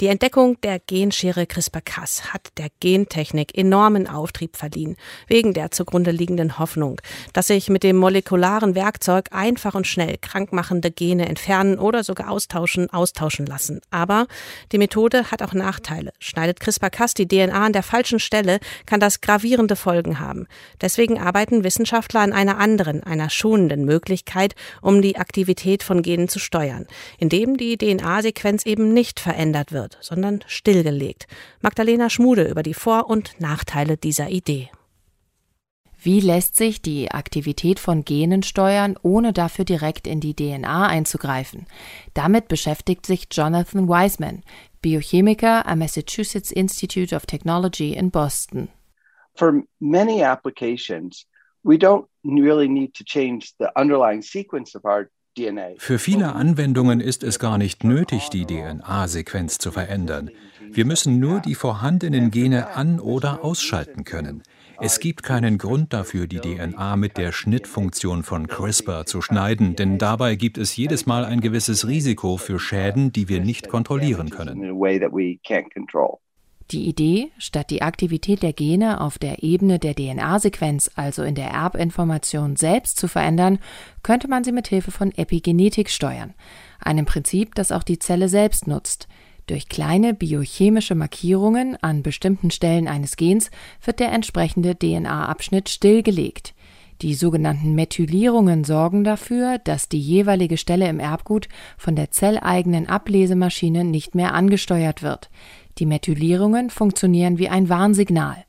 Die Entdeckung der Genschere CRISPR-Cas hat der Gentechnik enormen Auftrieb verliehen, wegen der zugrunde liegenden Hoffnung, dass sich mit dem molekularen Werkzeug einfach und schnell krankmachende Gene entfernen oder sogar austauschen, austauschen lassen. Aber die Methode hat auch Nachteile. Schneidet CRISPR-Cas die DNA an der falschen Stelle, kann das gravierende Folgen haben. Deswegen arbeiten Wissenschaftler an einer anderen, einer schonenden Möglichkeit, um die Aktivität von Genen zu steuern, indem die DNA-Sequenz eben nicht verändert wird wird, sondern stillgelegt. Magdalena Schmude über die Vor- und Nachteile dieser Idee. Wie lässt sich die Aktivität von Genen steuern, ohne dafür direkt in die DNA einzugreifen? Damit beschäftigt sich Jonathan Wiseman, Biochemiker am Massachusetts Institute of Technology in Boston. For many applications, we don't really need to change the underlying sequence of our für viele Anwendungen ist es gar nicht nötig, die DNA-Sequenz zu verändern. Wir müssen nur die vorhandenen Gene an- oder ausschalten können. Es gibt keinen Grund dafür, die DNA mit der Schnittfunktion von CRISPR zu schneiden, denn dabei gibt es jedes Mal ein gewisses Risiko für Schäden, die wir nicht kontrollieren können. Die Idee, statt die Aktivität der Gene auf der Ebene der DNA-Sequenz, also in der Erbinformation selbst zu verändern, könnte man sie mit Hilfe von Epigenetik steuern, einem Prinzip, das auch die Zelle selbst nutzt. Durch kleine biochemische Markierungen an bestimmten Stellen eines Gens wird der entsprechende DNA-Abschnitt stillgelegt. Die sogenannten Methylierungen sorgen dafür, dass die jeweilige Stelle im Erbgut von der zelleigenen Ablesemaschine nicht mehr angesteuert wird. Die Methylierungen funktionieren wie ein Warnsignal.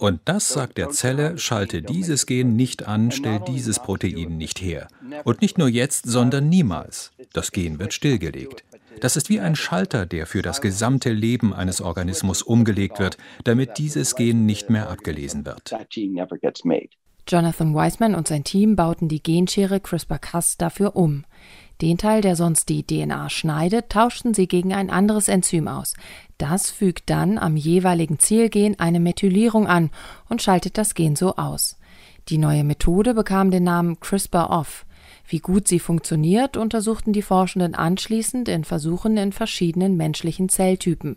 Und das sagt der Zelle, schalte dieses Gen nicht an, stell dieses Protein nicht her. Und nicht nur jetzt, sondern niemals. Das Gen wird stillgelegt. Das ist wie ein Schalter, der für das gesamte Leben eines Organismus umgelegt wird, damit dieses Gen nicht mehr abgelesen wird. Jonathan Weisman und sein Team bauten die Genschere CRISPR-Cas dafür um. Den Teil, der sonst die DNA schneidet, tauschten sie gegen ein anderes Enzym aus. Das fügt dann am jeweiligen Zielgen eine Methylierung an und schaltet das Gen so aus. Die neue Methode bekam den Namen CRISPR-Off. Wie gut sie funktioniert, untersuchten die Forschenden anschließend in Versuchen in verschiedenen menschlichen Zelltypen.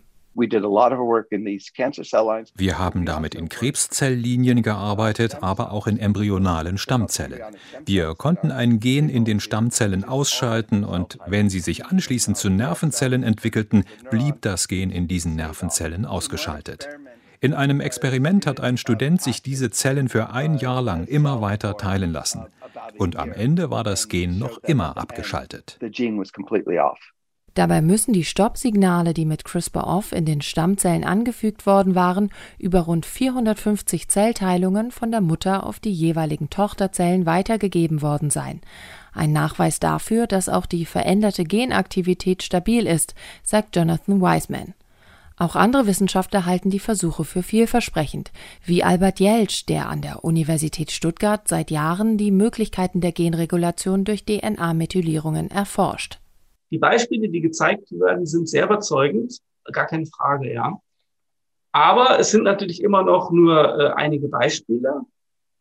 Wir haben damit in Krebszelllinien gearbeitet, aber auch in embryonalen Stammzellen. Wir konnten ein Gen in den Stammzellen ausschalten und wenn sie sich anschließend zu Nervenzellen entwickelten, blieb das Gen in diesen Nervenzellen ausgeschaltet. In einem Experiment hat ein Student sich diese Zellen für ein Jahr lang immer weiter teilen lassen. Und am Ende war das Gen noch immer abgeschaltet. Dabei müssen die Stoppsignale, die mit CRISPR-Off in den Stammzellen angefügt worden waren, über rund 450 Zellteilungen von der Mutter auf die jeweiligen Tochterzellen weitergegeben worden sein. Ein Nachweis dafür, dass auch die veränderte Genaktivität stabil ist, sagt Jonathan Wiseman. Auch andere Wissenschaftler halten die Versuche für vielversprechend, wie Albert Jelsch, der an der Universität Stuttgart seit Jahren die Möglichkeiten der Genregulation durch DNA-Methylierungen erforscht. Die Beispiele, die gezeigt werden, sind sehr überzeugend, gar keine Frage, ja. Aber es sind natürlich immer noch nur äh, einige Beispiele.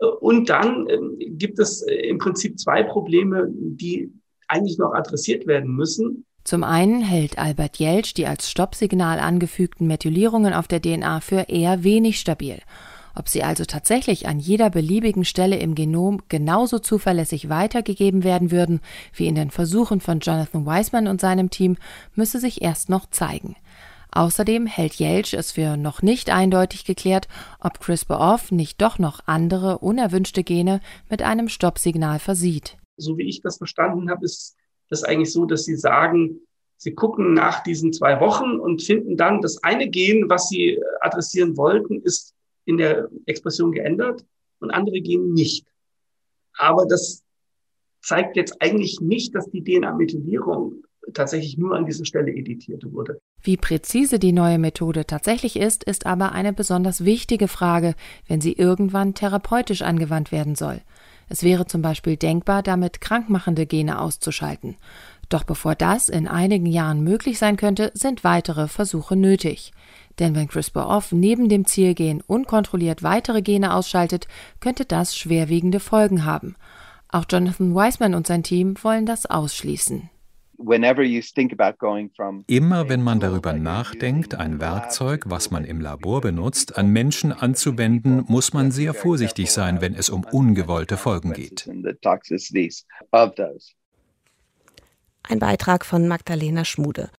Äh, und dann äh, gibt es äh, im Prinzip zwei Probleme, die eigentlich noch adressiert werden müssen. Zum einen hält Albert Jelsch die als Stoppsignal angefügten Methylierungen auf der DNA für eher wenig stabil ob sie also tatsächlich an jeder beliebigen Stelle im Genom genauso zuverlässig weitergegeben werden würden wie in den Versuchen von Jonathan Weisman und seinem Team, müsse sich erst noch zeigen. Außerdem hält Jelch es für noch nicht eindeutig geklärt, ob CRISPR-Off nicht doch noch andere unerwünschte Gene mit einem Stoppsignal versieht. So wie ich das verstanden habe, ist das eigentlich so, dass sie sagen, sie gucken nach diesen zwei Wochen und finden dann das eine Gen, was sie adressieren wollten, ist in der Expression geändert und andere gehen nicht. Aber das zeigt jetzt eigentlich nicht, dass die DNA-Methylierung tatsächlich nur an dieser Stelle editiert wurde. Wie präzise die neue Methode tatsächlich ist, ist aber eine besonders wichtige Frage, wenn sie irgendwann therapeutisch angewandt werden soll. Es wäre zum Beispiel denkbar, damit krankmachende Gene auszuschalten. Doch bevor das in einigen Jahren möglich sein könnte, sind weitere Versuche nötig. Denn wenn CRISPR-Off neben dem Zielgen unkontrolliert weitere Gene ausschaltet, könnte das schwerwiegende Folgen haben. Auch Jonathan Wiseman und sein Team wollen das ausschließen. Immer wenn man darüber nachdenkt, ein Werkzeug, was man im Labor benutzt, an Menschen anzuwenden, muss man sehr vorsichtig sein, wenn es um ungewollte Folgen geht. Ein Beitrag von Magdalena Schmude.